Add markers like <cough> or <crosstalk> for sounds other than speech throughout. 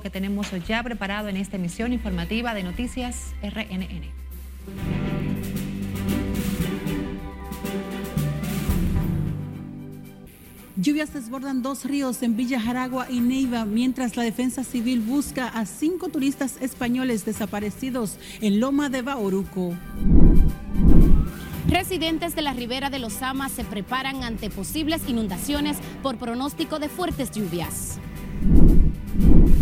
que tenemos ya preparado en esta emisión informativa de Noticias RNN. Lluvias desbordan dos ríos en Villa Jaragua y Neiva, mientras la defensa civil busca a cinco turistas españoles desaparecidos en Loma de Bauruco. Residentes de la ribera de los Amas se preparan ante posibles inundaciones por pronóstico de fuertes lluvias.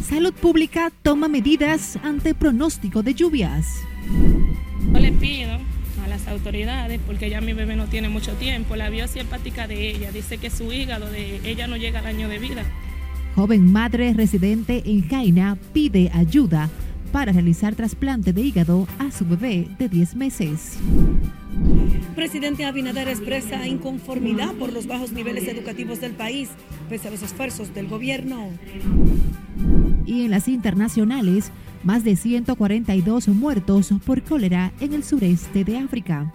Salud Pública toma medidas ante pronóstico de lluvias. No le pido a las autoridades, porque ya mi bebé no tiene mucho tiempo, la biopsia hepática de ella dice que su hígado de ella no llega al año de vida. Joven madre residente en Jaina pide ayuda para realizar trasplante de hígado a su bebé de 10 meses. Presidente Abinader expresa inconformidad por los bajos niveles educativos del país, pese a los esfuerzos del gobierno. Y en las internacionales, más de 142 muertos por cólera en el sureste de África.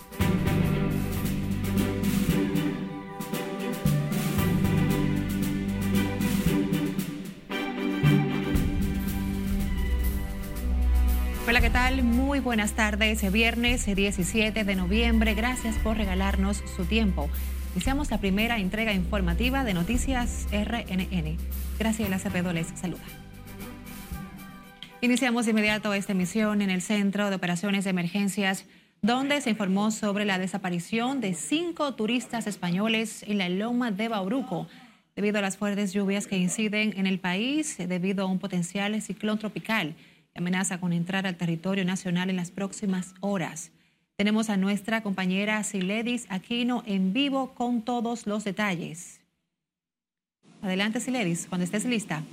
Hola, ¿qué tal? Muy buenas tardes. Viernes 17 de noviembre. Gracias por regalarnos su tiempo. Iniciamos la primera entrega informativa de Noticias RNN. Graciela Cepedo les saluda. Iniciamos de inmediato esta emisión en el Centro de Operaciones de Emergencias, donde se informó sobre la desaparición de cinco turistas españoles en la Loma de Bauruco, debido a las fuertes lluvias que inciden en el país, debido a un potencial ciclón tropical que amenaza con entrar al territorio nacional en las próximas horas. Tenemos a nuestra compañera Siledis Aquino en vivo con todos los detalles. Adelante, Siledis, cuando estés lista.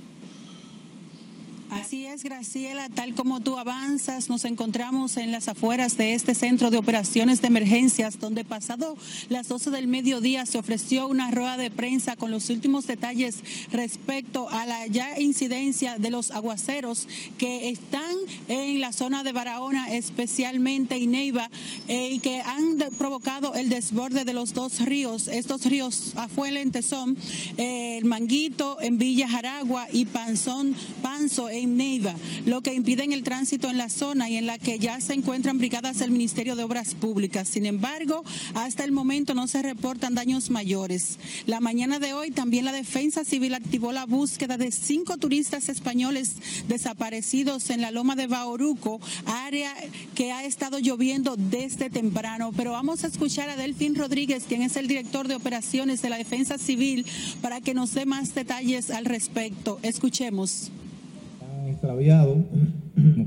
Así es, Graciela, tal como tú avanzas, nos encontramos en las afueras de este centro de operaciones de emergencias, donde pasado las 12 del mediodía se ofreció una rueda de prensa con los últimos detalles respecto a la ya incidencia de los aguaceros que están en la zona de Barahona, especialmente en Neiva, eh, y que han provocado el desborde de los dos ríos. Estos ríos afuelentes son eh, el Manguito en Villa Jaragua y Panzón, Panzo en Neiva, lo que impide el tránsito en la zona y en la que ya se encuentran brigadas del Ministerio de Obras Públicas. Sin embargo, hasta el momento no se reportan daños mayores. La mañana de hoy también la Defensa Civil activó la búsqueda de cinco turistas españoles desaparecidos en la Loma de Bauruco, área que ha estado lloviendo desde temprano. Pero vamos a escuchar a Delfín Rodríguez, quien es el director de operaciones de la Defensa Civil, para que nos dé más detalles al respecto. Escuchemos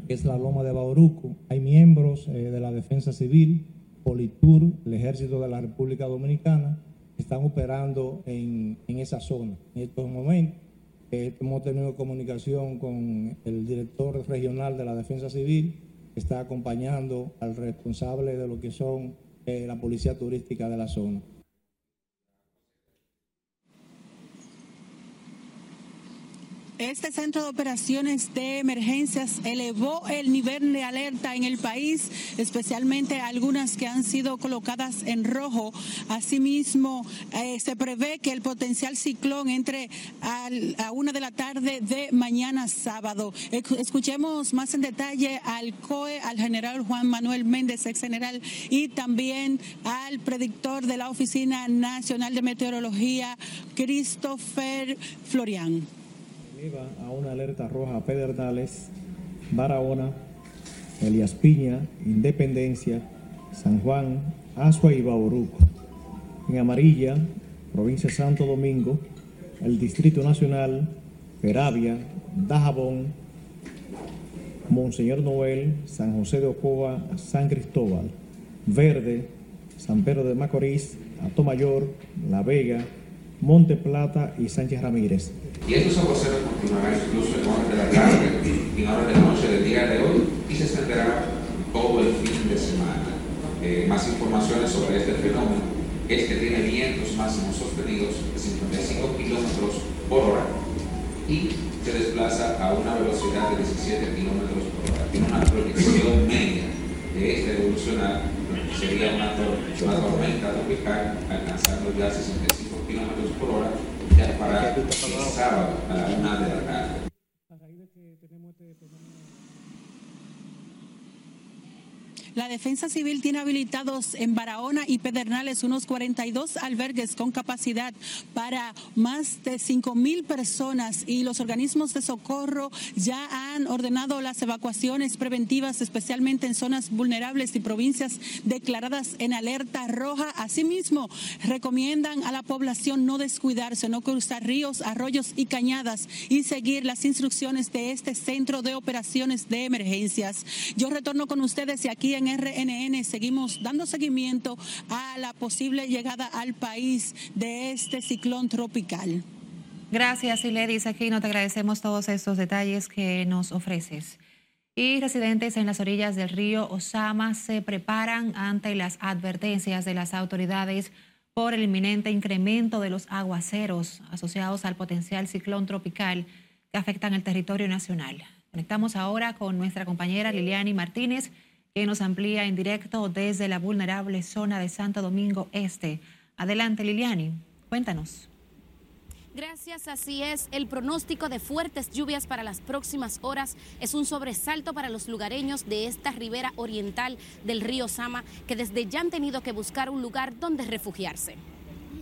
que es la Loma de Bauruco. Hay miembros eh, de la Defensa Civil, Politur, el Ejército de la República Dominicana, que están operando en, en esa zona. En estos momentos eh, hemos tenido comunicación con el director regional de la Defensa Civil, que está acompañando al responsable de lo que son eh, la policía turística de la zona. Este centro de operaciones de emergencias elevó el nivel de alerta en el país, especialmente algunas que han sido colocadas en rojo. Asimismo, eh, se prevé que el potencial ciclón entre a una de la tarde de mañana sábado. Escuchemos más en detalle al COE, al general Juan Manuel Méndez, ex general, y también al predictor de la Oficina Nacional de Meteorología, Christopher Florian a una alerta roja Pedernales, Barahona, Elias Piña, Independencia, San Juan, Asua y Bauruco. En amarilla, provincia Santo Domingo, el Distrito Nacional, Peravia, Dajabón, Monseñor Noel, San José de Ocoa, San Cristóbal. Verde, San Pedro de Macorís, Atomayor, La Vega, Monte Plata y Sánchez Ramírez. Y estos aguaceros continuarán incluso en horas de la tarde en horas de la noche del día de hoy y se extenderá todo el fin de semana. Eh, más informaciones sobre este fenómeno es que tiene vientos máximos sostenidos de 55 kilómetros por hora y se desplaza a una velocidad de 17 kilómetros por hora. Tiene una proyección media de este evolucionar, sería una, una tormenta tropical alcanzando ya 65 kilómetros por hora para el sábado a la una de la tarde. La Defensa Civil tiene habilitados en Barahona y Pedernales unos 42 albergues con capacidad para más de 5 mil personas y los organismos de socorro ya han ordenado las evacuaciones preventivas, especialmente en zonas vulnerables y provincias declaradas en alerta roja. Asimismo, recomiendan a la población no descuidarse, no cruzar ríos, arroyos y cañadas y seguir las instrucciones de este centro de operaciones de emergencias. Yo retorno con ustedes y aquí en RNN seguimos dando seguimiento a la posible llegada al país de este ciclón tropical. Gracias, Iledis. Aquí no te agradecemos todos estos detalles que nos ofreces. Y residentes en las orillas del río Osama se preparan ante las advertencias de las autoridades por el inminente incremento de los aguaceros asociados al potencial ciclón tropical que afectan el territorio nacional. Conectamos ahora con nuestra compañera Liliani Martínez que nos amplía en directo desde la vulnerable zona de Santo Domingo Este. Adelante, Liliani, cuéntanos. Gracias, así es. El pronóstico de fuertes lluvias para las próximas horas es un sobresalto para los lugareños de esta ribera oriental del río Sama, que desde ya han tenido que buscar un lugar donde refugiarse.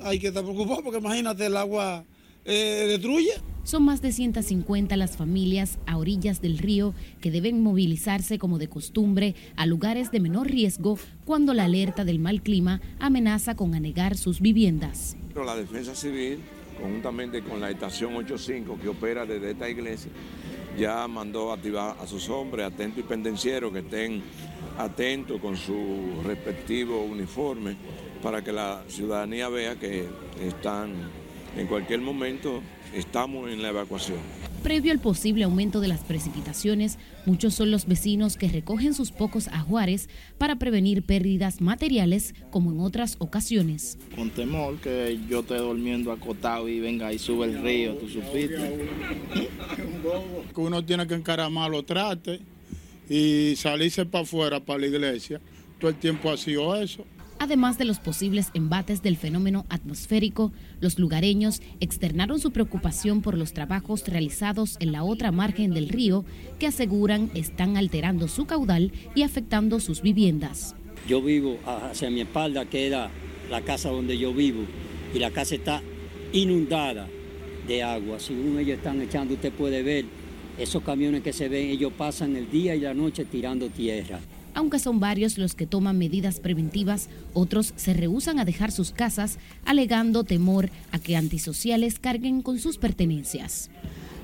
Hay que estar preocupado porque imagínate el agua eh, destruye. Son más de 150 las familias a orillas del río que deben movilizarse como de costumbre a lugares de menor riesgo cuando la alerta del mal clima amenaza con anegar sus viviendas. La Defensa Civil, conjuntamente con la estación 85 que opera desde esta iglesia, ya mandó activar a sus hombres atentos y pendencieros que estén atentos con su respectivo uniforme para que la ciudadanía vea que están en cualquier momento estamos en la evacuación. Previo al posible aumento de las precipitaciones, muchos son los vecinos que recogen sus pocos ajuares para prevenir pérdidas materiales como en otras ocasiones. Con temor que yo esté durmiendo acotado y venga y sube el río, tú supiste. Que uno tiene que encaramar los trate y salirse para afuera, para la iglesia. Todo el tiempo ha sido eso. Además de los posibles embates del fenómeno atmosférico, los lugareños externaron su preocupación por los trabajos realizados en la otra margen del río que aseguran están alterando su caudal y afectando sus viviendas. Yo vivo hacia mi espalda, que era la casa donde yo vivo, y la casa está inundada de agua. Según ellos están echando, usted puede ver esos camiones que se ven, ellos pasan el día y la noche tirando tierra. Aunque son varios los que toman medidas preventivas, otros se rehusan a dejar sus casas alegando temor a que antisociales carguen con sus pertenencias.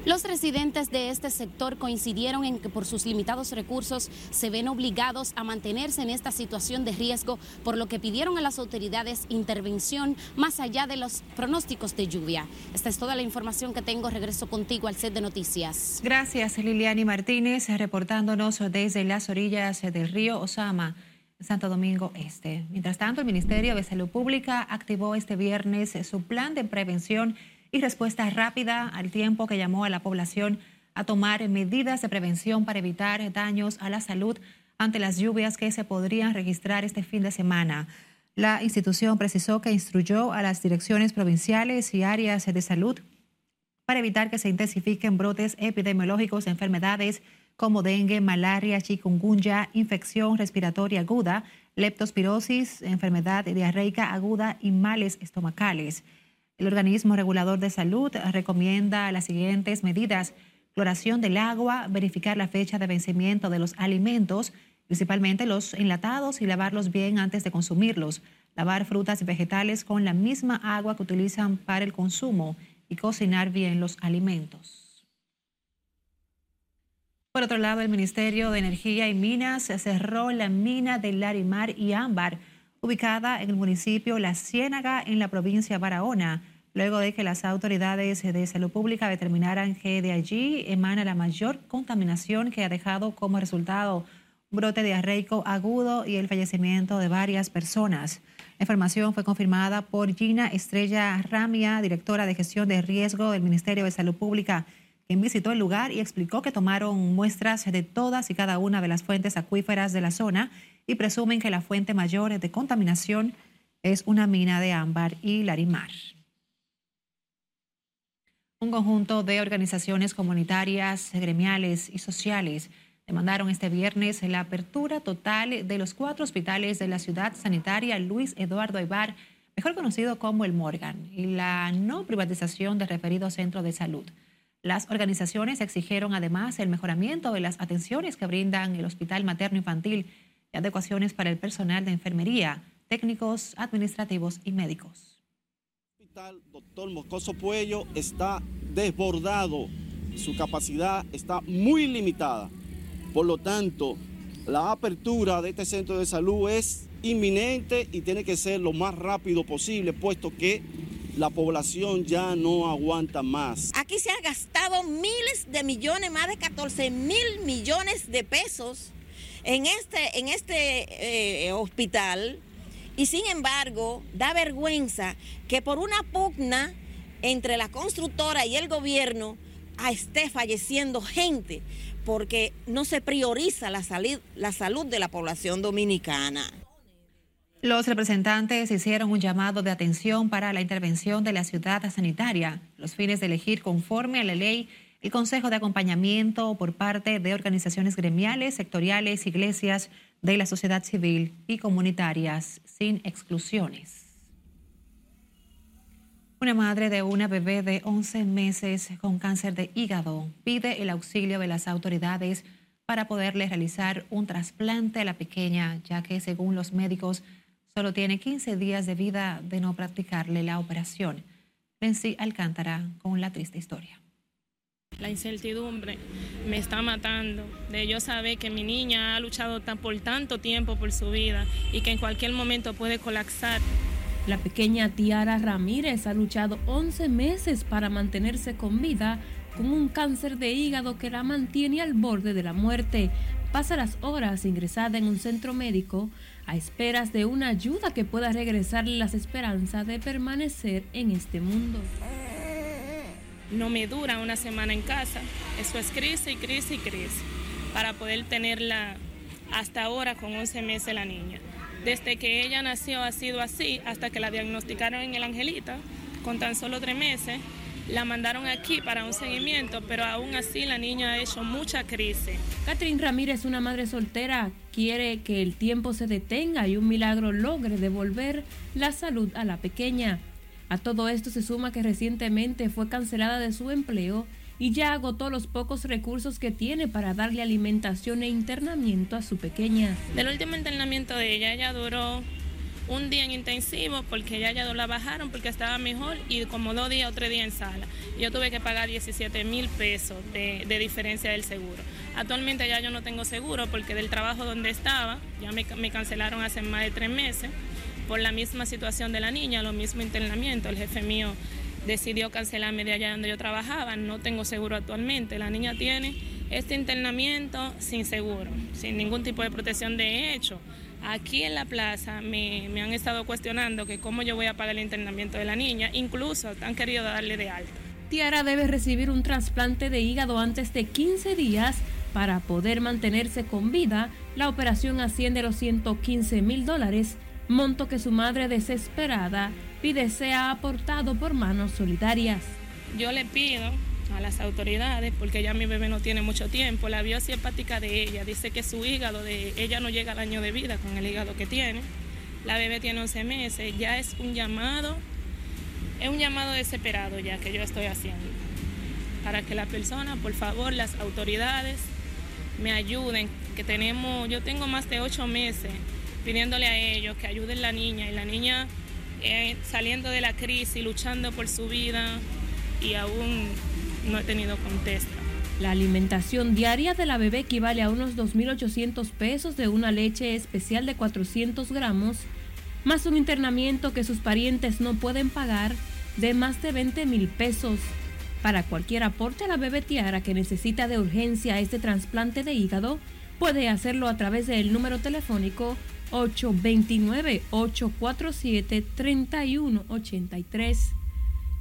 Los residentes de este sector coincidieron en que por sus limitados recursos se ven obligados a mantenerse en esta situación de riesgo, por lo que pidieron a las autoridades intervención más allá de los pronósticos de lluvia. Esta es toda la información que tengo. Regreso contigo al set de noticias. Gracias, Liliani Martínez, reportándonos desde las orillas del río Osama. Santo Domingo Este. Mientras tanto, el Ministerio de Salud Pública activó este viernes su plan de prevención y respuesta rápida al tiempo que llamó a la población a tomar medidas de prevención para evitar daños a la salud ante las lluvias que se podrían registrar este fin de semana. La institución precisó que instruyó a las direcciones provinciales y áreas de salud para evitar que se intensifiquen brotes epidemiológicos de enfermedades como dengue, malaria, chikungunya, infección respiratoria aguda, leptospirosis, enfermedad diarreica aguda y males estomacales. El organismo regulador de salud recomienda las siguientes medidas. Cloración del agua, verificar la fecha de vencimiento de los alimentos, principalmente los enlatados, y lavarlos bien antes de consumirlos. Lavar frutas y vegetales con la misma agua que utilizan para el consumo y cocinar bien los alimentos. Por otro lado, el Ministerio de Energía y Minas cerró la mina de Larimar y Ámbar ubicada en el municipio La Ciénaga, en la provincia de Barahona, luego de que las autoridades de salud pública determinaran que de allí emana la mayor contaminación que ha dejado como resultado brote diarreico agudo y el fallecimiento de varias personas. La información fue confirmada por Gina Estrella Ramia, directora de gestión de riesgo del Ministerio de Salud Pública, quien visitó el lugar y explicó que tomaron muestras de todas y cada una de las fuentes acuíferas de la zona y presumen que la fuente mayor de contaminación es una mina de ámbar y larimar. Un conjunto de organizaciones comunitarias, gremiales y sociales demandaron este viernes la apertura total de los cuatro hospitales de la ciudad sanitaria Luis Eduardo Aybar, mejor conocido como el Morgan, y la no privatización del referido centro de salud. Las organizaciones exigieron además el mejoramiento de las atenciones que brindan el Hospital Materno Infantil y adecuaciones para el personal de enfermería, técnicos, administrativos y médicos hospital Doctor Moscoso Puello está desbordado, su capacidad está muy limitada. Por lo tanto, la apertura de este centro de salud es inminente y tiene que ser lo más rápido posible, puesto que la población ya no aguanta más. Aquí se han gastado miles de millones, más de 14 mil millones de pesos en este, en este eh, hospital y sin embargo, da vergüenza que por una pugna entre la constructora y el gobierno esté falleciendo gente porque no se prioriza la, la salud de la población dominicana. Los representantes hicieron un llamado de atención para la intervención de la ciudad sanitaria, los fines de elegir conforme a la ley el Consejo de Acompañamiento por parte de organizaciones gremiales, sectoriales, iglesias, de la sociedad civil y comunitarias sin exclusiones. Una madre de una bebé de 11 meses con cáncer de hígado pide el auxilio de las autoridades para poderle realizar un trasplante a la pequeña, ya que según los médicos solo tiene 15 días de vida de no practicarle la operación. Nancy Alcántara con la triste historia. La incertidumbre me está matando, de yo saber que mi niña ha luchado por tanto tiempo por su vida y que en cualquier momento puede colapsar. La pequeña Tiara Ramírez ha luchado 11 meses para mantenerse con vida con un cáncer de hígado que la mantiene al borde de la muerte. Pasa las horas ingresada en un centro médico a esperas de una ayuda que pueda regresarle las esperanzas de permanecer en este mundo no me dura una semana en casa. Eso es crisis crisis crisis para poder tenerla hasta ahora con 11 meses la niña. Desde que ella nació ha sido así hasta que la diagnosticaron en el Angelita con tan solo tres meses. La mandaron aquí para un seguimiento, pero aún así la niña ha hecho mucha crisis. Catherine Ramírez, una madre soltera, quiere que el tiempo se detenga y un milagro logre devolver la salud a la pequeña. A todo esto se suma que recientemente fue cancelada de su empleo y ya agotó los pocos recursos que tiene para darle alimentación e internamiento a su pequeña. Del último internamiento de ella, ella duró un día en intensivo porque ya ya la bajaron porque estaba mejor y como dos días o tres días en sala. Yo tuve que pagar 17 mil pesos de, diferencia del seguro. Actualmente ya yo no tengo seguro porque del trabajo donde estaba ya me, me cancelaron hace más de tres meses por la misma situación de la niña, lo mismo internamiento. El jefe mío decidió cancelarme de allá donde yo trabajaba, no tengo seguro actualmente. La niña tiene este internamiento sin seguro, sin ningún tipo de protección de hecho. Aquí en la plaza me, han estado cuestionando que cómo yo voy a pagar el internamiento de la niña, incluso han querido darle de alta. Tiara debe recibir un trasplante de hígado antes de 15 días para poder mantenerse con vida. La operación asciende a los 115 mil dólares monto que su madre desesperada pide sea aportado por manos solidarias. Yo le pido a las autoridades, porque ya mi bebé no tiene mucho tiempo, la biopsia hepática de ella dice que su hígado, de ella no llega al año de vida con el hígado que tiene. La bebé tiene 11 meses, ya es un llamado, es un llamado desesperado ya que yo estoy haciendo. Para que la persona, por favor, las autoridades me ayuden, que tenemos, yo tengo más de 8 meses pidiéndole a ellos que ayuden a la niña y la niña eh, saliendo de la crisis, luchando por su vida y aún no he tenido contesta. La alimentación diaria de la bebé equivale a unos 2.800 pesos de una leche especial de 400 gramos, más un internamiento que sus parientes no pueden pagar de más de 20 mil pesos. Para cualquier aporte a la bebé Tiara que necesita de urgencia este trasplante de hígado, puede hacerlo a través del número telefónico 829-847-3183.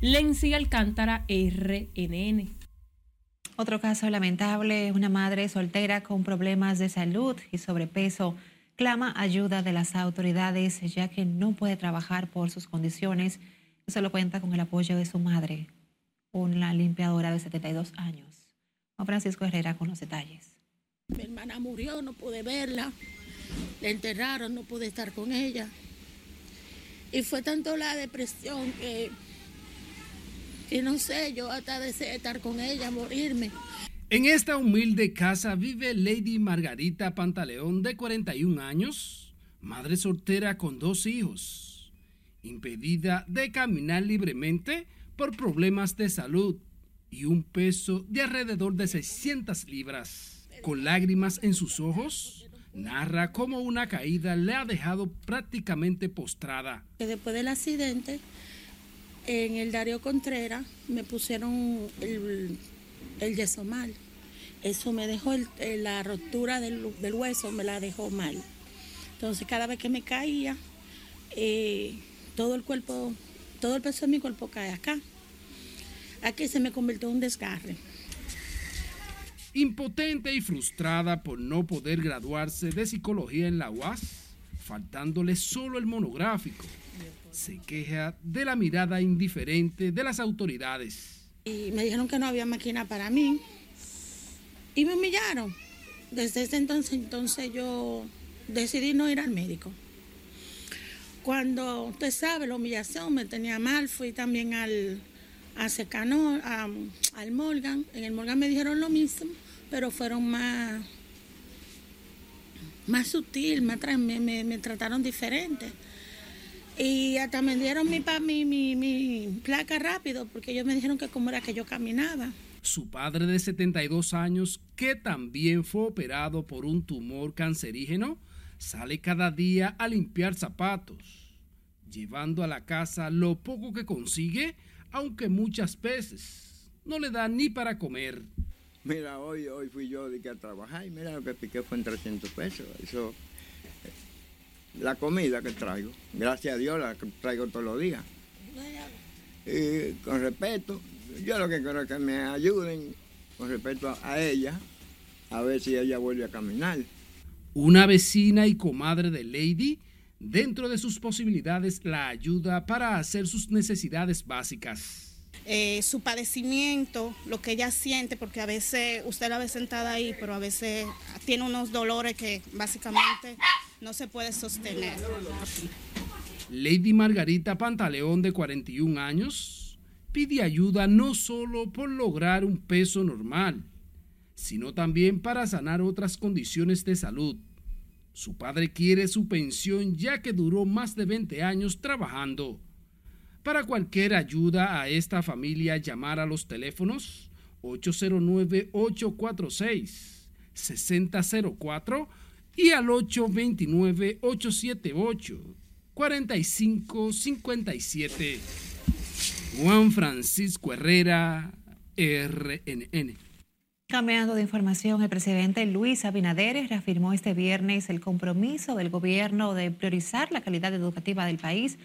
Lenzi Alcántara, RNN. Otro caso lamentable, una madre soltera con problemas de salud y sobrepeso clama ayuda de las autoridades ya que no puede trabajar por sus condiciones y solo cuenta con el apoyo de su madre. una limpiadora de 72 años. Juan Francisco Herrera con los detalles. Mi hermana murió, no pude verla. La enterraron, no pude estar con ella. Y fue tanto la depresión que, que no sé, yo hasta deseé estar con ella, morirme. En esta humilde casa vive Lady Margarita Pantaleón, de 41 años, madre soltera con dos hijos, impedida de caminar libremente por problemas de salud y un peso de alrededor de 600 libras. Con lágrimas en sus ojos, narra cómo una caída le ha dejado prácticamente postrada. Después del accidente, en el Darío Contreras me pusieron el, el yeso mal. Eso me dejó la rotura del, hueso, me la dejó mal. Entonces cada vez que me caía, eh, todo el cuerpo, todo el peso de mi cuerpo cae acá. Aquí se me convirtió en un desgarre. Impotente y frustrada por no poder graduarse de psicología en la UAS, faltándole solo el monográfico, se queja de la mirada indiferente de las autoridades. Y me dijeron que no había máquina para mí y me humillaron. Desde ese entonces, entonces yo decidí no ir al médico. Cuando usted sabe la humillación me tenía mal, fui también al, a Secano, al Morgan. En el Morgan me dijeron lo mismo, pero fueron más, más sutil, me, trataron diferente. Y hasta me dieron mi, placa rápido, porque ellos me dijeron que como era que yo caminaba. Su padre de 72 años, que también fue operado por un tumor cancerígeno, sale cada día a limpiar zapatos, llevando a la casa lo poco que consigue aunque muchas veces no le da ni para comer. Mira, hoy, hoy fui yo de que a trabajar y mira lo que piqué fue en 300 pesos. Eso, eh, la comida que traigo, gracias a Dios la traigo todos los días. Y con respeto, yo lo que quiero es que me ayuden con respecto a ella, a ver si ella vuelve a caminar. Una vecina y comadre de Lady dentro de sus posibilidades la ayuda para hacer sus necesidades básicas. Eh, su padecimiento, lo que ella siente, porque a veces usted la ve sentada ahí, pero a veces tiene unos dolores que básicamente no se puede sostener. Lady Margarita Pantaleón, de 41 años, pide ayuda no solo por lograr un peso normal, sino también para sanar otras condiciones de salud su padre quiere su pensión ya que duró más de 20 años trabajando. Para cualquier ayuda a esta familia, llamar a los teléfonos 809-846-6004 y al 829-878-4557. Juan Francisco Herrera, RNN. Cambiando de información, el presidente Luis Abinader reafirmó este viernes el compromiso del gobierno de priorizar la calidad educativa del país,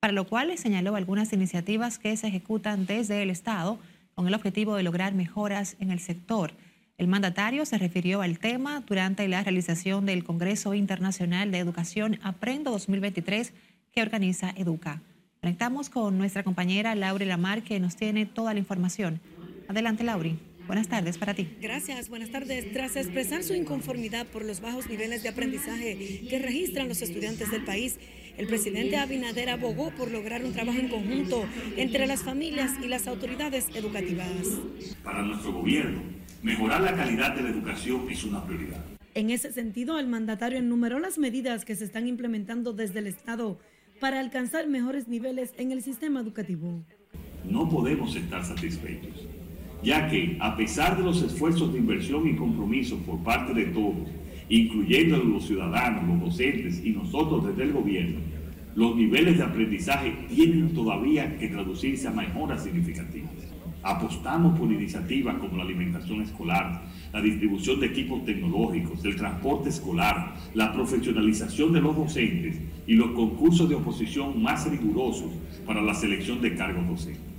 para lo cual señaló algunas iniciativas que se ejecutan desde el Estado con el objetivo de lograr mejoras en el sector. El mandatario se refirió al tema durante la realización del Congreso Internacional de Educación Aprendo 2023 que organiza Educa. Conectamos con nuestra compañera Lauri Lamar que nos tiene toda la información. Adelante, Lauri. Buenas tardes para ti. Gracias, buenas tardes. Tras expresar su inconformidad por los bajos niveles de aprendizaje que registran los estudiantes del país, el presidente Abinader abogó por lograr un trabajo en conjunto entre las familias y las autoridades educativas. Para nuestro gobierno, mejorar la calidad de la educación es una prioridad. En ese sentido, el mandatario enumeró las medidas que se están implementando desde el Estado para alcanzar mejores niveles en el sistema educativo. No podemos estar satisfechos ya que a pesar de los esfuerzos de inversión y compromiso por parte de todos, incluyendo los ciudadanos, los docentes y nosotros desde el gobierno, los niveles de aprendizaje tienen todavía que traducirse a mejoras significativas. Apostamos por iniciativas como la alimentación escolar, la distribución de equipos tecnológicos, el transporte escolar, la profesionalización de los docentes y los concursos de oposición más rigurosos para la selección de cargos docentes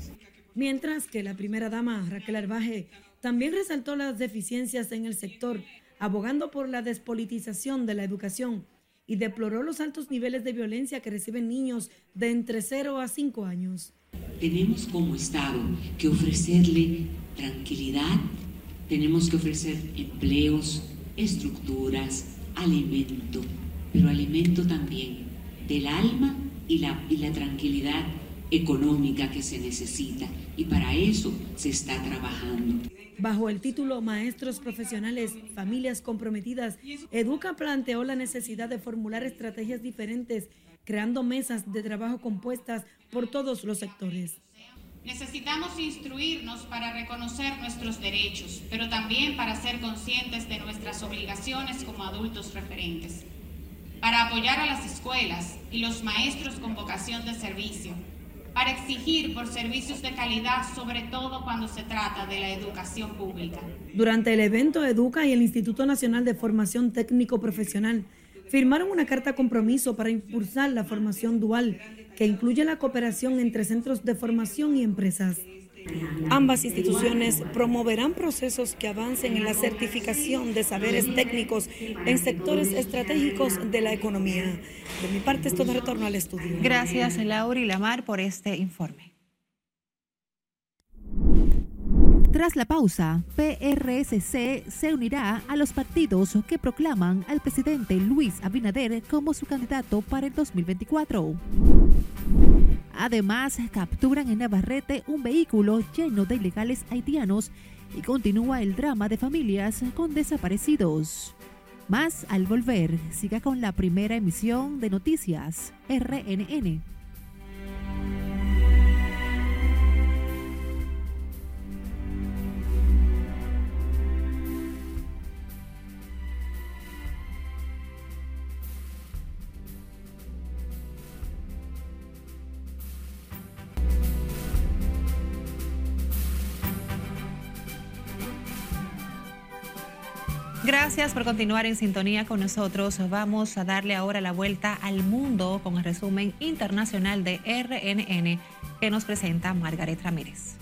mientras que la primera dama, Raquel Arbaje, también resaltó las deficiencias en el sector, abogando por la despolitización de la educación y deploró los altos niveles de violencia que reciben niños de entre 0 a 5 años. tenemos como Estado que ofrecerle tranquilidad, tenemos que ofrecer empleos, estructuras, alimento, pero alimento también del alma y la, y la tranquilidad económica que se necesita. Y para eso se está trabajando. Bajo el título Maestros Profesionales, Familias Comprometidas, Educa planteó la necesidad de formular estrategias diferentes, creando mesas de trabajo compuestas por todos los sectores. Necesitamos instruirnos para reconocer nuestros derechos, pero también para ser conscientes de nuestras obligaciones como adultos referentes, para apoyar a las escuelas y los maestros con vocación de servicio, para exigir por servicios de calidad, sobre todo cuando se trata de la educación pública. Durante el evento Educa y el Instituto Nacional de Formación Técnico Profesional firmaron una carta compromiso para impulsar la formación dual, que incluye la cooperación entre centros de formación y empresas. Ambas instituciones promoverán procesos que avancen en la certificación de saberes técnicos en sectores estratégicos de la economía. De mi parte es todo retorno al estudio. Gracias, Laura y Lamar, por este informe. Tras la pausa, PRSC se unirá a los partidos que proclaman al presidente Luis Abinader como su candidato para el 2024. Además, capturan en Navarrete un vehículo lleno de ilegales haitianos y continúa el drama de familias con desaparecidos. Más al volver, siga con la primera emisión de noticias RNN. Gracias por continuar en sintonía con nosotros. Vamos a darle ahora la vuelta al mundo con el resumen internacional de RNN que nos presenta Margaret Ramírez.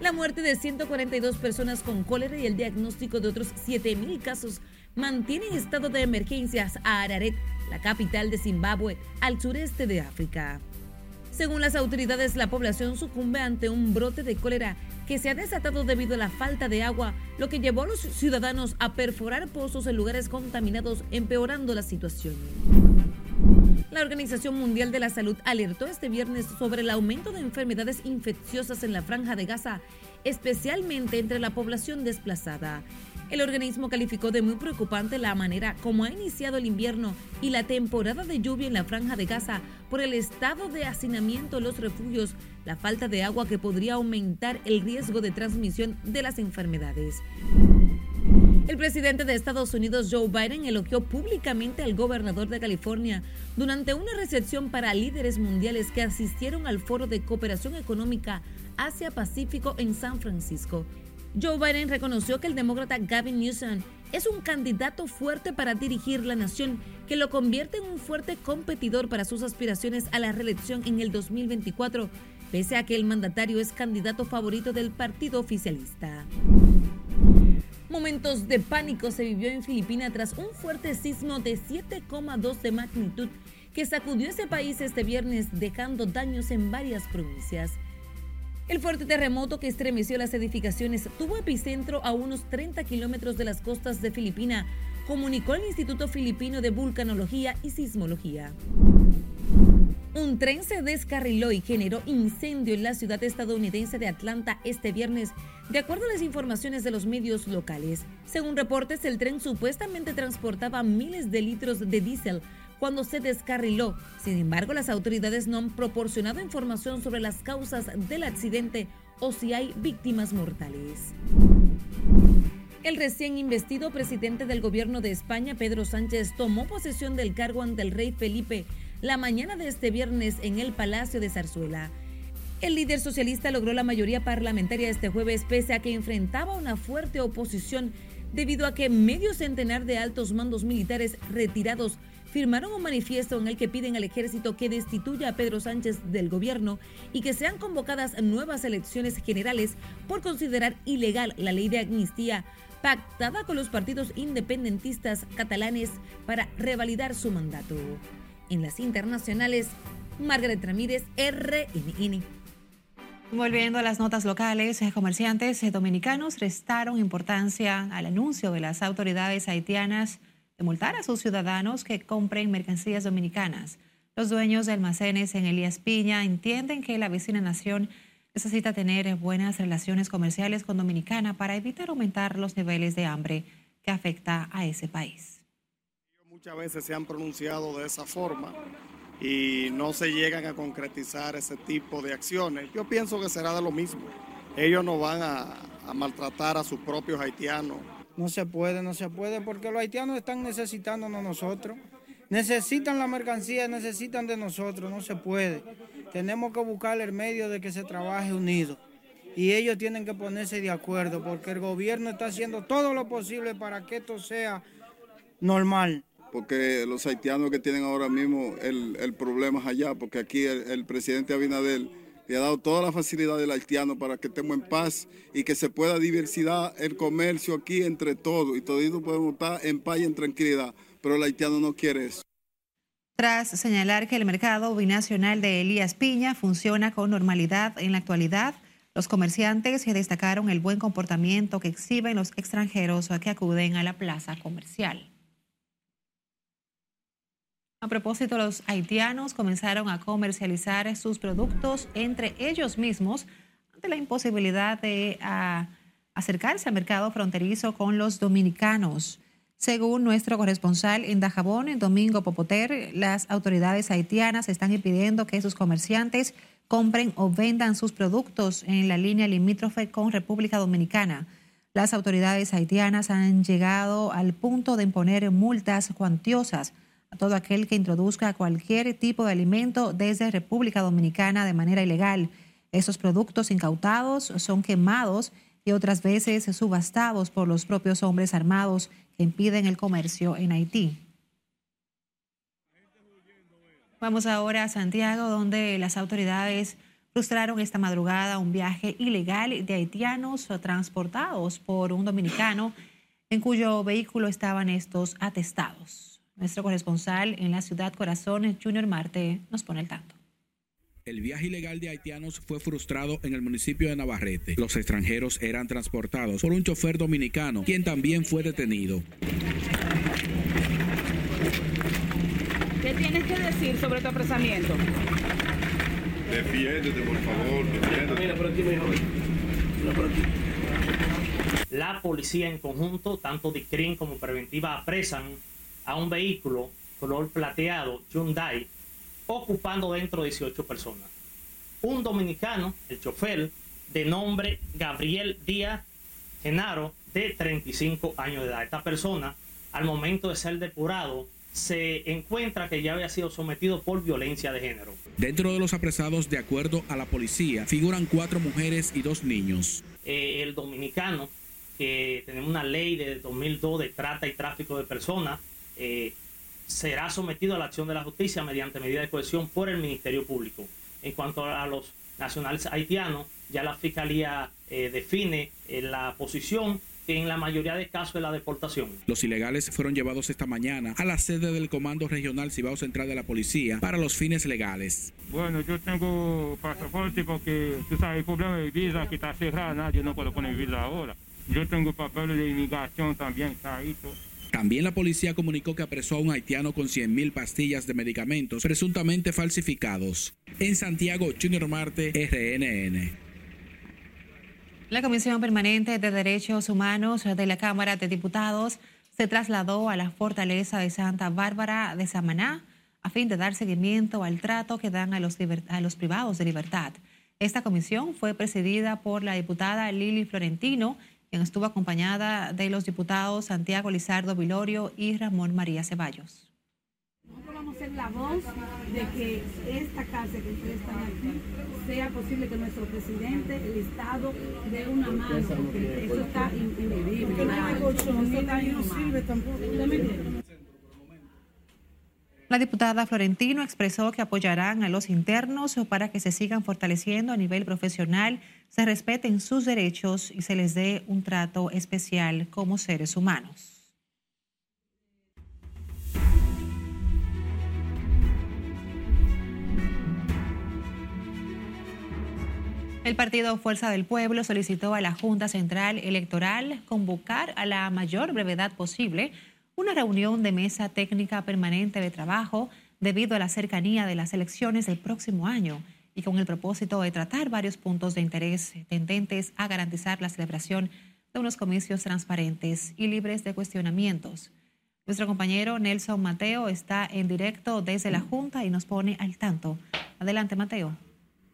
La muerte de 142 personas con cólera y el diagnóstico de otros 7.000 casos mantienen estado de emergencias a Araret, la capital de Zimbabue, al sureste de África. Según las autoridades, la población sucumbe ante un brote de cólera que se ha desatado debido a la falta de agua, lo que llevó a los ciudadanos a perforar pozos en lugares contaminados, empeorando la situación. La Organización Mundial de la Salud alertó este viernes sobre el aumento de enfermedades infecciosas en la franja de Gaza, especialmente entre la población desplazada. El organismo calificó de muy preocupante la manera como ha iniciado el invierno y la temporada de lluvia en la franja de Gaza por el estado de hacinamiento en los refugios, la falta de agua que podría aumentar el riesgo de transmisión de las enfermedades. El presidente de Estados Unidos, Joe Biden, elogió públicamente al gobernador de California durante una recepción para líderes mundiales que asistieron al Foro de Cooperación Económica Asia-Pacífico en San Francisco. Joe Biden reconoció que el demócrata Gavin Newsom es un candidato fuerte para dirigir la nación, que lo convierte en un fuerte competidor para sus aspiraciones a la reelección en el 2024 pese a que el mandatario es candidato favorito del partido oficialista. Momentos de pánico se vivió en Filipinas tras un fuerte sismo de 7,2 de magnitud que sacudió ese país este viernes dejando daños en varias provincias. El fuerte terremoto que estremeció las edificaciones tuvo epicentro a unos 30 kilómetros de las costas de Filipinas, comunicó el Instituto Filipino de Vulcanología y Sismología. Un tren se descarriló y generó incendio en la ciudad estadounidense de Atlanta este viernes, de acuerdo a las informaciones de los medios locales. Según reportes, el tren supuestamente transportaba miles de litros de diésel cuando se descarriló. Sin embargo, las autoridades no han proporcionado información sobre las causas del accidente o si hay víctimas mortales. El recién investido presidente del gobierno de España, Pedro Sánchez, tomó posesión del cargo ante el rey Felipe la mañana de este viernes en el Palacio de Zarzuela. El líder socialista logró la mayoría parlamentaria este jueves pese a que enfrentaba una fuerte oposición debido a que medio centenar de altos mandos militares retirados firmaron un manifiesto en el que piden al ejército que destituya a Pedro Sánchez del gobierno y que sean convocadas nuevas elecciones generales por considerar ilegal la ley de amnistía pactada con los partidos independentistas catalanes para revalidar su mandato. En las internacionales, Margaret Ramírez, RNN. Volviendo a las notas locales, eh, comerciantes eh, dominicanos restaron importancia al anuncio de las autoridades haitianas de multar a sus ciudadanos que compren mercancías dominicanas. Los dueños de almacenes en Elías Piña entienden que la vecina nación necesita tener buenas relaciones comerciales con Dominicana para evitar aumentar los niveles de hambre que afecta a ese país. Muchas veces se han pronunciado de esa forma y no se llegan a concretizar ese tipo de acciones. Yo pienso que será de lo mismo. Ellos no van a, a maltratar a sus propios haitianos. No se puede, no se puede, porque los haitianos están necesitándonos nosotros. Necesitan la mercancía, necesitan de nosotros, no se puede. Tenemos que buscar el medio de que se trabaje unido. Y ellos tienen que ponerse de acuerdo, porque el gobierno está haciendo todo lo posible para que esto sea normal porque los haitianos que tienen ahora mismo el, problema es allá, porque aquí el, el, presidente Abinader le ha dado toda la facilidad del haitiano para que estemos en paz y que se pueda diversidad el comercio aquí entre todos y todos podemos estar en paz y en tranquilidad, pero el haitiano no quiere eso. Tras señalar que el mercado binacional de Elías Piña funciona con normalidad en la actualidad, los comerciantes destacaron el buen comportamiento que exhiben los extranjeros que acuden a la plaza comercial. A propósito, los haitianos comenzaron a comercializar sus productos entre ellos mismos ante la imposibilidad de a, acercarse al mercado fronterizo con los dominicanos. Según nuestro corresponsal en Dajabón, Domingo Popoter, las autoridades haitianas están impidiendo que sus comerciantes compren o vendan sus productos en la línea limítrofe con República Dominicana. Las autoridades haitianas han llegado al punto de imponer multas cuantiosas todo aquel que introduzca cualquier tipo de alimento desde República Dominicana de manera ilegal. Esos productos incautados son quemados y otras veces subastados por los propios hombres armados que impiden el comercio en Haití. Vamos ahora a Santiago, donde las autoridades frustraron esta madrugada un viaje ilegal de haitianos transportados por un dominicano en cuyo vehículo estaban estos atestados. Nuestro corresponsal en la ciudad Corazón, Junior Marte, nos pone el tanto. El viaje ilegal de haitianos fue frustrado en el municipio de Navarrete. Los extranjeros eran transportados por un chofer dominicano, quien también fue detenido. ¿Qué tienes que decir sobre tu apresamiento? Defiéndete, por favor, defiéndete. Mira, por aquí mejor. Mira, por aquí. La policía en conjunto, tanto DICRIN como Preventiva, apresan a un vehículo color plateado Hyundai ocupando dentro de 18 personas. Un dominicano, el chofer, de nombre Gabriel Díaz Genaro, de 35 años de edad. Esta persona, al momento de ser depurado, se encuentra que ya había sido sometido por violencia de género. Dentro de los apresados, de acuerdo a la policía, figuran cuatro mujeres y dos niños. Eh, el dominicano, que tenemos una ley de 2002 de trata y tráfico de personas, eh, será sometido a la acción de la justicia mediante medida de cohesión por el Ministerio Público. En cuanto a los nacionales haitianos, ya la Fiscalía eh, define eh, la posición que en la mayoría de casos es la deportación. Los ilegales fueron llevados esta mañana a la sede del Comando Regional Cibao Central de la Policía para los fines legales. Bueno, yo tengo pasaporte porque tú sabes el problema de visa que está cerrada, nadie no puede poner visa ahora. Yo tengo papeles de inmigración también, está ahí todo. También la policía comunicó que apresó a un haitiano con 100.000 pastillas de medicamentos presuntamente falsificados. En Santiago, Junior Marte, RNN. La Comisión Permanente de Derechos Humanos de la Cámara de Diputados se trasladó a la fortaleza de Santa Bárbara de Samaná a fin de dar seguimiento al trato que dan a los, privados de libertad. Esta comisión fue presidida por la diputada Lili Florentino quien estuvo acompañada de los diputados Santiago Lizardo Vilorio y Ramón María Ceballos. Nosotros vamos a ser la voz de que esta cárcel que ustedes están aquí sea posible que nuestro presidente, el Estado, dé una mano, porque eso está impedible. no sirve tampoco. La diputada Florentino expresó que apoyarán a los internos para que se sigan fortaleciendo a nivel profesional, se respeten sus derechos y se les dé un trato especial como seres humanos. El partido Fuerza del Pueblo solicitó a la Junta Central Electoral convocar a la mayor brevedad posible una reunión de mesa técnica permanente de trabajo debido a la cercanía de las elecciones del próximo año y con el propósito de tratar varios puntos de interés tendentes a garantizar la celebración de unos comicios transparentes y libres de cuestionamientos. Nuestro compañero Nelson Mateo está en directo desde la Junta y nos pone al tanto. Adelante, Mateo.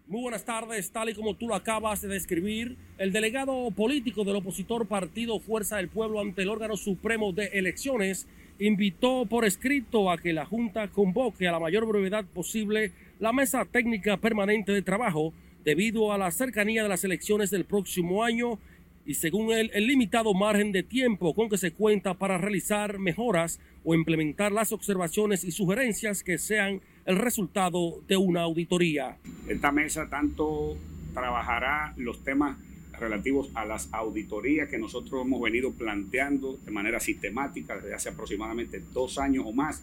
Muy buenas tardes, tal y como tú lo acabas de describir, el delegado político del opositor Partido Fuerza del Pueblo ante el órgano supremo de elecciones invitó por escrito a que la Junta convoque a la mayor brevedad posible la mesa técnica permanente de trabajo debido a la cercanía de las elecciones del próximo año y según él el limitado margen de tiempo con que se cuenta para realizar mejoras o implementar las observaciones y sugerencias que sean el resultado de una auditoría. Esta mesa tanto trabajará los temas relativos a las auditorías que nosotros hemos venido planteando de manera sistemática desde hace aproximadamente dos años o más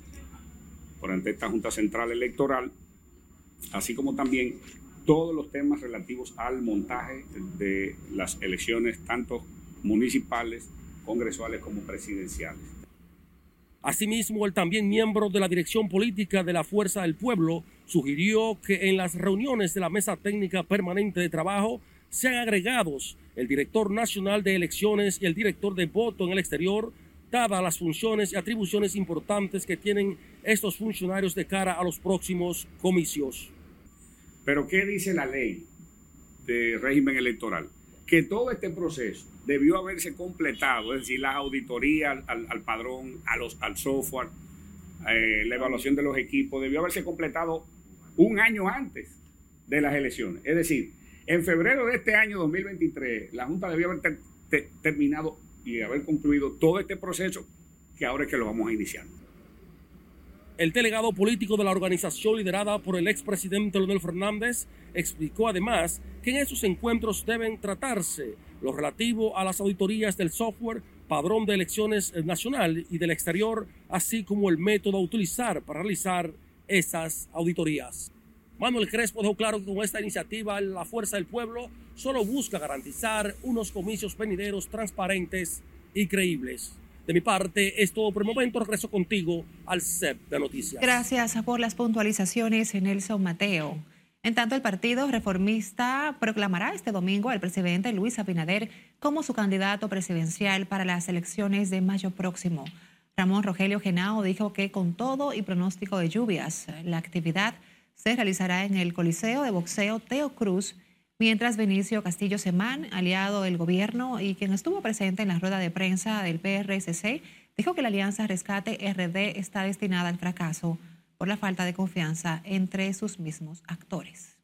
por ante esta Junta Central Electoral, así como también todos los temas relativos al montaje de las elecciones, tanto municipales, congresuales como presidenciales. Asimismo, el también miembro de la dirección política de la Fuerza del Pueblo sugirió que en las reuniones de la Mesa Técnica Permanente de Trabajo sean agregados el director nacional de elecciones y el director de voto en el exterior, dadas las funciones y atribuciones importantes que tienen estos funcionarios de cara a los próximos comicios. Pero ¿qué dice la ley de régimen electoral? Que todo este proceso debió haberse completado, es decir, las auditorías al, padrón, a los, al software, eh, la evaluación de los equipos, debió haberse completado un año antes de las elecciones. Es decir, en febrero de este año 2023, la Junta debió haber terminado y haber concluido todo este proceso que ahora es que lo vamos a iniciar. El delegado político de la organización liderada por el expresidente Leonel Fernández explicó además que en esos encuentros deben tratarse lo relativo a las auditorías del software, padrón de elecciones nacional y del exterior, así como el método a utilizar para realizar esas auditorías. Manuel Crespo dejó claro que con esta iniciativa la Fuerza del Pueblo solo busca garantizar unos comicios venideros transparentes y creíbles. De mi parte, es todo por el momento. Regreso contigo al CEP de Noticias. Gracias por las puntualizaciones, Nelson Mateo. En tanto, el Partido Reformista proclamará este domingo al presidente Luis Abinader como su candidato presidencial para las elecciones de mayo próximo. Ramón Rogelio Genao dijo que con todo y pronóstico de lluvias, la actividad se realizará en el Coliseo de Boxeo Teo Cruz mientras Benicio Castillo Semán, aliado del gobierno y quien estuvo presente en la rueda de prensa del PRSC, dijo que la alianza Rescate RD está destinada al fracaso por la falta de confianza entre sus mismos actores.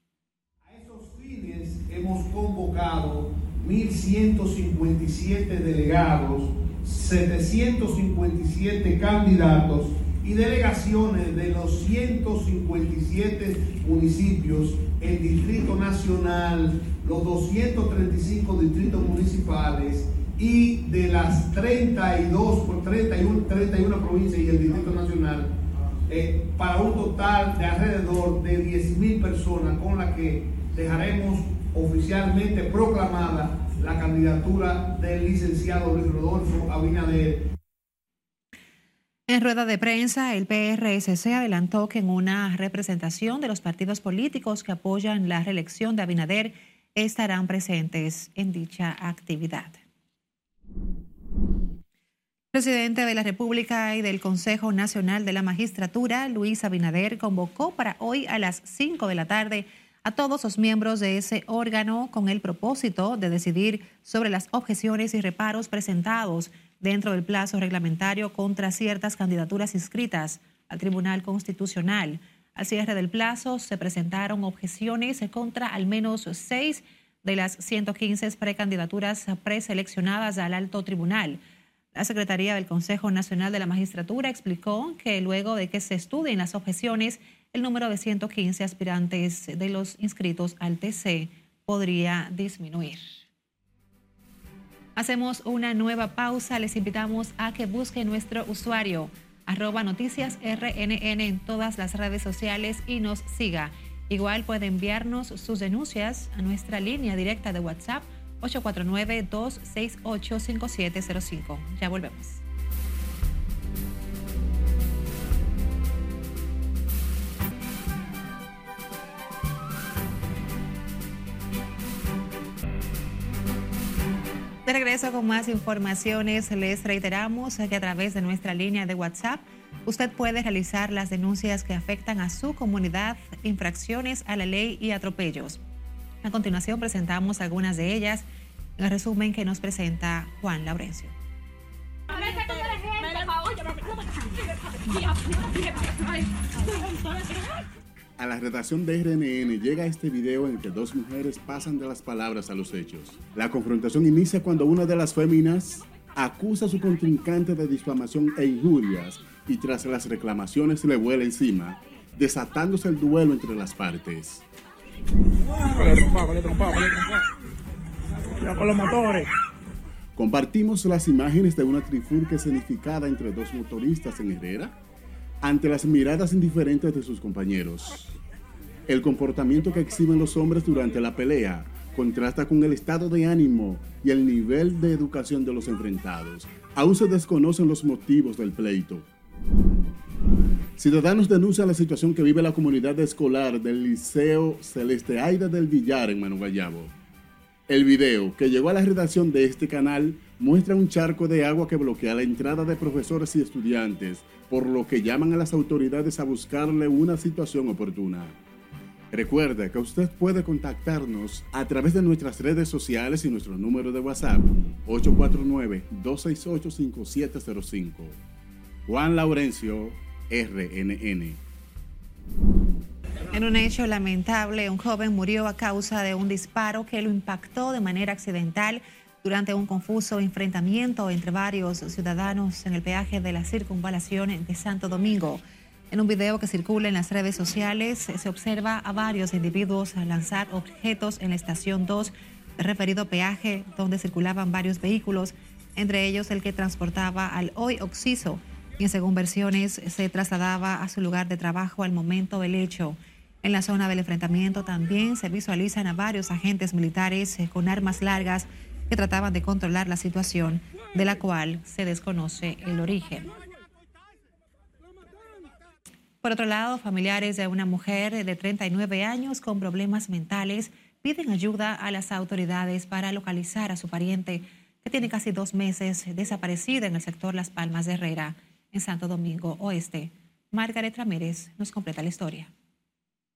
A esos fines hemos convocado 1.157 delegados, 757 candidatos y delegaciones de los 157 municipios, el Distrito Nacional, los 235 distritos municipales y de las 32 por 31, 31 provincias y el Distrito Nacional, eh, para un total de alrededor de 10.000 personas con la que dejaremos oficialmente proclamada la candidatura del licenciado Luis Rodolfo Abinader en rueda de prensa, el PRSC adelantó que en una representación de los partidos políticos que apoyan la reelección de Abinader estarán presentes en dicha actividad. presidente de la República y del Consejo Nacional de la Magistratura, Luis Abinader, convocó para hoy a las 5 de la tarde a todos los miembros de ese órgano con el propósito de decidir sobre las objeciones y reparos presentados dentro del plazo reglamentario contra ciertas candidaturas inscritas al Tribunal Constitucional. Al cierre del plazo se presentaron objeciones contra al menos seis de las 115 precandidaturas preseleccionadas al alto tribunal. La Secretaría del Consejo Nacional de la Magistratura explicó que luego de que se estudien las objeciones, el número de 115 aspirantes de los inscritos al TC podría disminuir. Hacemos una nueva pausa. Les invitamos a que busquen nuestro usuario arroba noticias RNN en todas las redes sociales y nos siga Igual puede enviarnos sus denuncias a nuestra línea directa de WhatsApp 849-268-5705. Ya volvemos. Regreso con más informaciones, les reiteramos que a través de nuestra línea de WhatsApp usted puede realizar las denuncias que afectan a su comunidad, infracciones a la ley y atropellos. A continuación presentamos algunas de ellas en el resumen que nos presenta Juan Laurencio. A la redacción de RNN llega este video en que dos mujeres pasan de las palabras a los hechos. La confrontación inicia cuando una de las féminas acusa a su contrincante de difamación e injurias y tras las reclamaciones le vuela encima, desatándose el duelo entre las partes. Compartimos las imágenes de una trifulca escenificada entre dos motoristas en Herrera ante las miradas indiferentes de sus compañeros. El comportamiento que exhiben los hombres durante la pelea contrasta con el estado de ánimo y el nivel de educación de los enfrentados. Aún se desconocen los motivos del pleito. Ciudadanos denuncian la situación que vive la comunidad escolar del Liceo Celeste Aida del Villar en Manuguayabo. El video que llegó a la redacción de este canal muestra un charco de agua que bloquea la entrada de profesores y estudiantes, por lo que llaman a las autoridades a buscarle una situación oportuna. Recuerde que usted puede contactarnos a través de nuestras redes sociales y nuestro número de WhatsApp 849-268-5705. Juan Laurencio, RNN. En un hecho lamentable, un joven murió a causa de un disparo que lo impactó de manera accidental durante un confuso enfrentamiento entre varios ciudadanos en el peaje de la circunvalación de Santo Domingo. En un video que circula en las redes sociales se observa a varios individuos lanzar objetos en la estación 2 del referido peaje donde circulaban varios vehículos, entre ellos el que transportaba al hoy Oxiso, quien según versiones se trasladaba a su lugar de trabajo al momento del hecho. En la zona del enfrentamiento también se visualizan a varios agentes militares eh, con armas largas trataban de controlar la situación, de la cual se desconoce el origen. Por otro lado, familiares de una mujer de 39 años con problemas mentales piden ayuda a las autoridades para localizar a su pariente que tiene casi dos meses desaparecida en el sector Las Palmas de Herrera, en Santo Domingo Oeste. Margaret Ramírez nos completa la historia.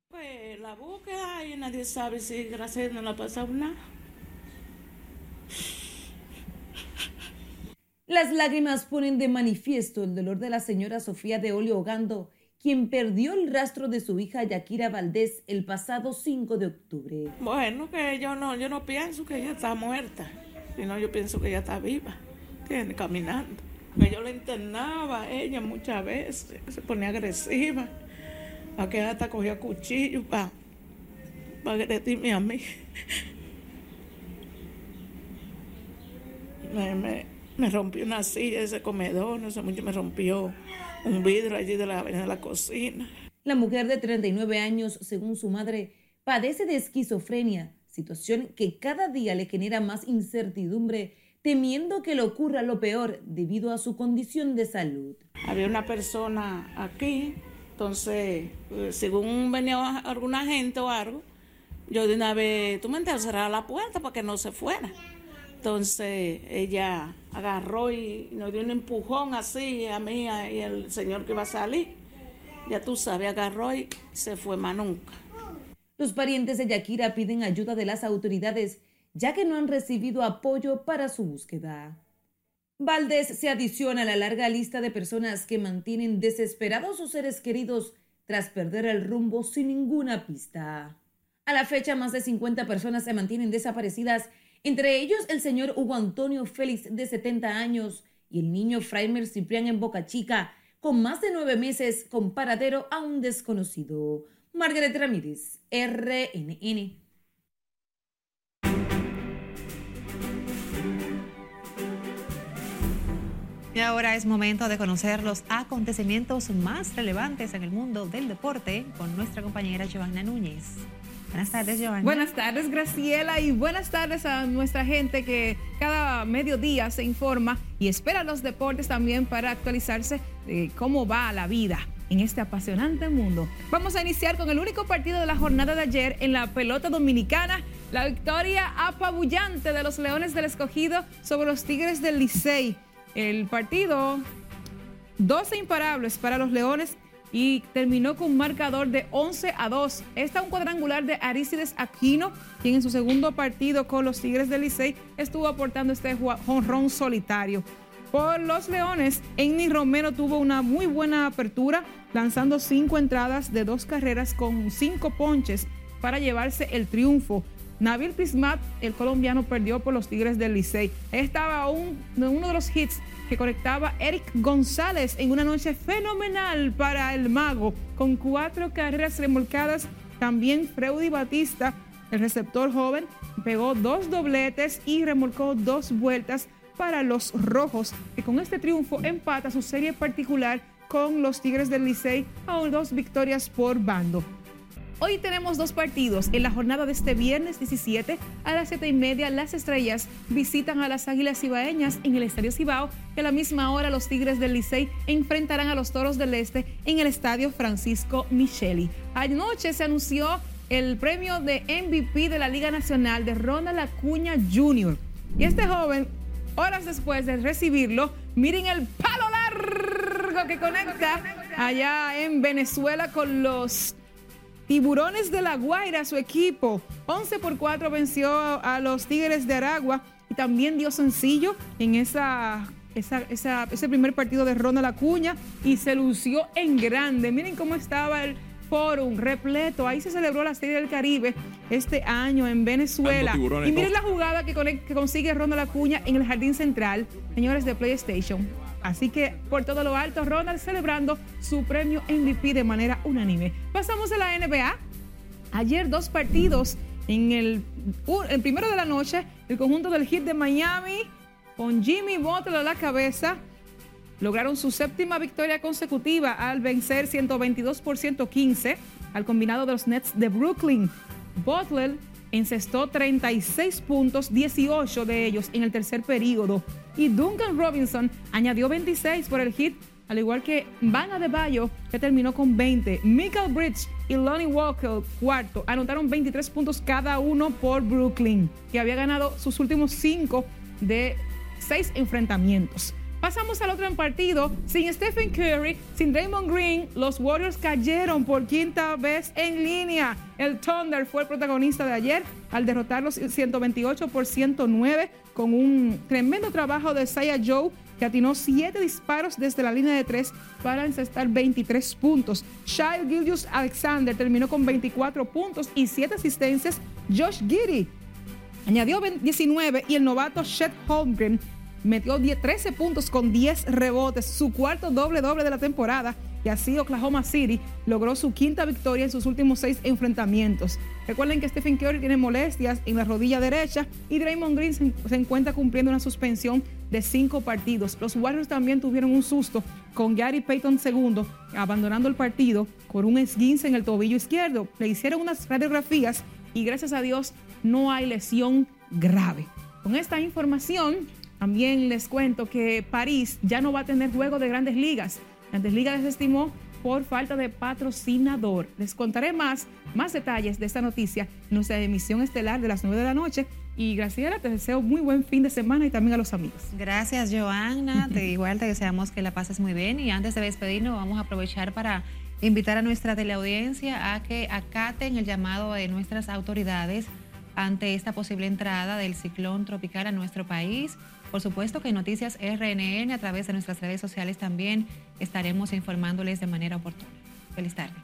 Pues la búsqueda y nadie sabe si gracias no la ha pasado nada. Las lágrimas ponen de manifiesto el dolor de la señora Sofía de Olio Ogando, quien perdió el rastro de su hija Yakira Valdés el pasado 5 de octubre. Bueno, que yo no, yo no pienso que ella está muerta, sino yo pienso que ella está viva, tiene caminando. Que yo la internaba ella muchas veces, se ponía agresiva, a que hasta cogía cuchillo para pa agredirme a mí. Me, me, me rompió una silla de ese comedor, no sé mucho, me rompió un vidrio allí de la, de la cocina. La mujer de 39 años, según su madre, padece de esquizofrenia, situación que cada día le genera más incertidumbre, temiendo que le ocurra lo peor debido a su condición de salud. Había una persona aquí, entonces, eh, según venía alguna gente o algo, yo de una vez, tú me cerrar la puerta para que no se fuera. Entonces ella agarró y nos dio un empujón así a mí y el señor que iba a salir. Ya tú sabes, agarró y se fue más nunca. Los parientes de Yakira piden ayuda de las autoridades ya que no han recibido apoyo para su búsqueda. Valdés se adiciona a la larga lista de personas que mantienen desesperados sus seres queridos tras perder el rumbo sin ninguna pista. A la fecha, más de 50 personas se mantienen desaparecidas entre ellos el señor Hugo Antonio Félix, de 70 años, y el niño Fraimer Ciprián en Boca Chica, con más de nueve meses con paradero a un desconocido. Margaret Ramírez, RNN. Y ahora es momento de conocer los acontecimientos más relevantes en el mundo del deporte con nuestra compañera Giovanna Núñez. Buenas tardes, Giovanna. Buenas tardes, Graciela, y buenas tardes a nuestra gente que cada mediodía se informa y espera los deportes también para actualizarse de cómo va la vida en este apasionante mundo. Vamos a iniciar con el único partido de la jornada de ayer en la pelota dominicana, la victoria apabullante de los Leones del Escogido sobre los Tigres del Licey. El partido 12 imparables para los Leones y terminó con un marcador de 11 a 2. Está un cuadrangular de Arícides Aquino, quien en su segundo partido con los Tigres del Licey estuvo aportando este jonrón solitario. Por los Leones, Enny Romero tuvo una muy buena apertura, lanzando cinco entradas de dos carreras con cinco ponches para llevarse el triunfo. Nabil Pismat, el colombiano, perdió por los Tigres del Licey. Estaba un, uno de los hits que conectaba Eric González en una noche fenomenal para el mago, con cuatro carreras remolcadas. También Freudy Batista, el receptor joven, pegó dos dobletes y remolcó dos vueltas para los rojos, que con este triunfo empata su serie particular con los Tigres del Licey a dos victorias por bando. Hoy tenemos dos partidos. En la jornada de este viernes 17 a las 7 y media, las estrellas visitan a las Águilas Cibaeñas en el Estadio Cibao. Que a la misma hora, los Tigres del Licey enfrentarán a los Toros del Este en el Estadio Francisco Micheli. Anoche se anunció el premio de MVP de la Liga Nacional de Ronald Acuña Jr. Y este joven, horas después de recibirlo, miren el palo largo que conecta allá en Venezuela con los Tiburones de la Guaira, su equipo, 11 por 4 venció a los Tigres de Aragua y también dio sencillo en esa, ese primer partido de Ronald Acuña y se lució en grande. Miren cómo estaba el Forum repleto. Ahí se celebró la Serie del Caribe este año en Venezuela. Y miren la jugada que, que consigue Ronald Acuña en el Jardín Central, señores de PlayStation. Así que por todo lo alto, Ronald celebrando su premio MVP de manera unánime. Pasamos a la NBA. Ayer dos partidos. En el, el primero de la noche, el conjunto del Heat de Miami, con Jimmy Butler a la cabeza, lograron su séptima victoria consecutiva al vencer 122 por 115 al combinado de los Nets de Brooklyn. Butler encestó 36 puntos, 18 de ellos en el tercer periodo. Y Duncan Robinson añadió 26 por el hit, al igual que Van de Bayo, que terminó con 20. Michael Bridge y Lonnie Walker, cuarto, anotaron 23 puntos cada uno por Brooklyn, que había ganado sus últimos 5 de 6 enfrentamientos. Pasamos al otro partido. Sin Stephen Curry, sin Draymond Green, los Warriors cayeron por quinta vez en línea. El Thunder fue el protagonista de ayer al derrotarlos 128 por 109 con un tremendo trabajo de Saya Joe que atinó 7 disparos desde la línea de 3 para encestar 23 puntos. Shai Gilgius Alexander terminó con 24 puntos y 7 asistencias. Josh Giddy añadió 19 y el novato Chet Holmgren metió 13 puntos con 10 rebotes, su cuarto doble doble de la temporada. Y así Oklahoma City logró su quinta victoria en sus últimos seis enfrentamientos. Recuerden que Stephen Curry tiene molestias en la rodilla derecha y Draymond Green se, encuentra cumpliendo una suspensión de cinco partidos. Los Warriors también tuvieron un susto con Gary Payton II abandonando el partido con un esguince en el tobillo izquierdo. Le hicieron unas radiografías y gracias a Dios no hay lesión grave. Con esta información también les cuento que París ya no va a tener juego de grandes ligas. Grandes Ligas desestimó por falta de patrocinador. Les contaré más, más detalles de esta noticia en nuestra emisión estelar de las 9 de la noche. Y Graciela, te deseo muy buen fin de semana y también a los amigos. Gracias, Joana. <laughs> De igual te deseamos que la pases muy bien. Y antes de despedirnos, vamos a aprovechar para invitar a nuestra teleaudiencia a que acaten el llamado de nuestras autoridades ante esta posible entrada del ciclón tropical a nuestro país. Por supuesto que en Noticias RNN, a través de nuestras redes sociales también estaremos informándoles de manera oportuna. Feliz tarde.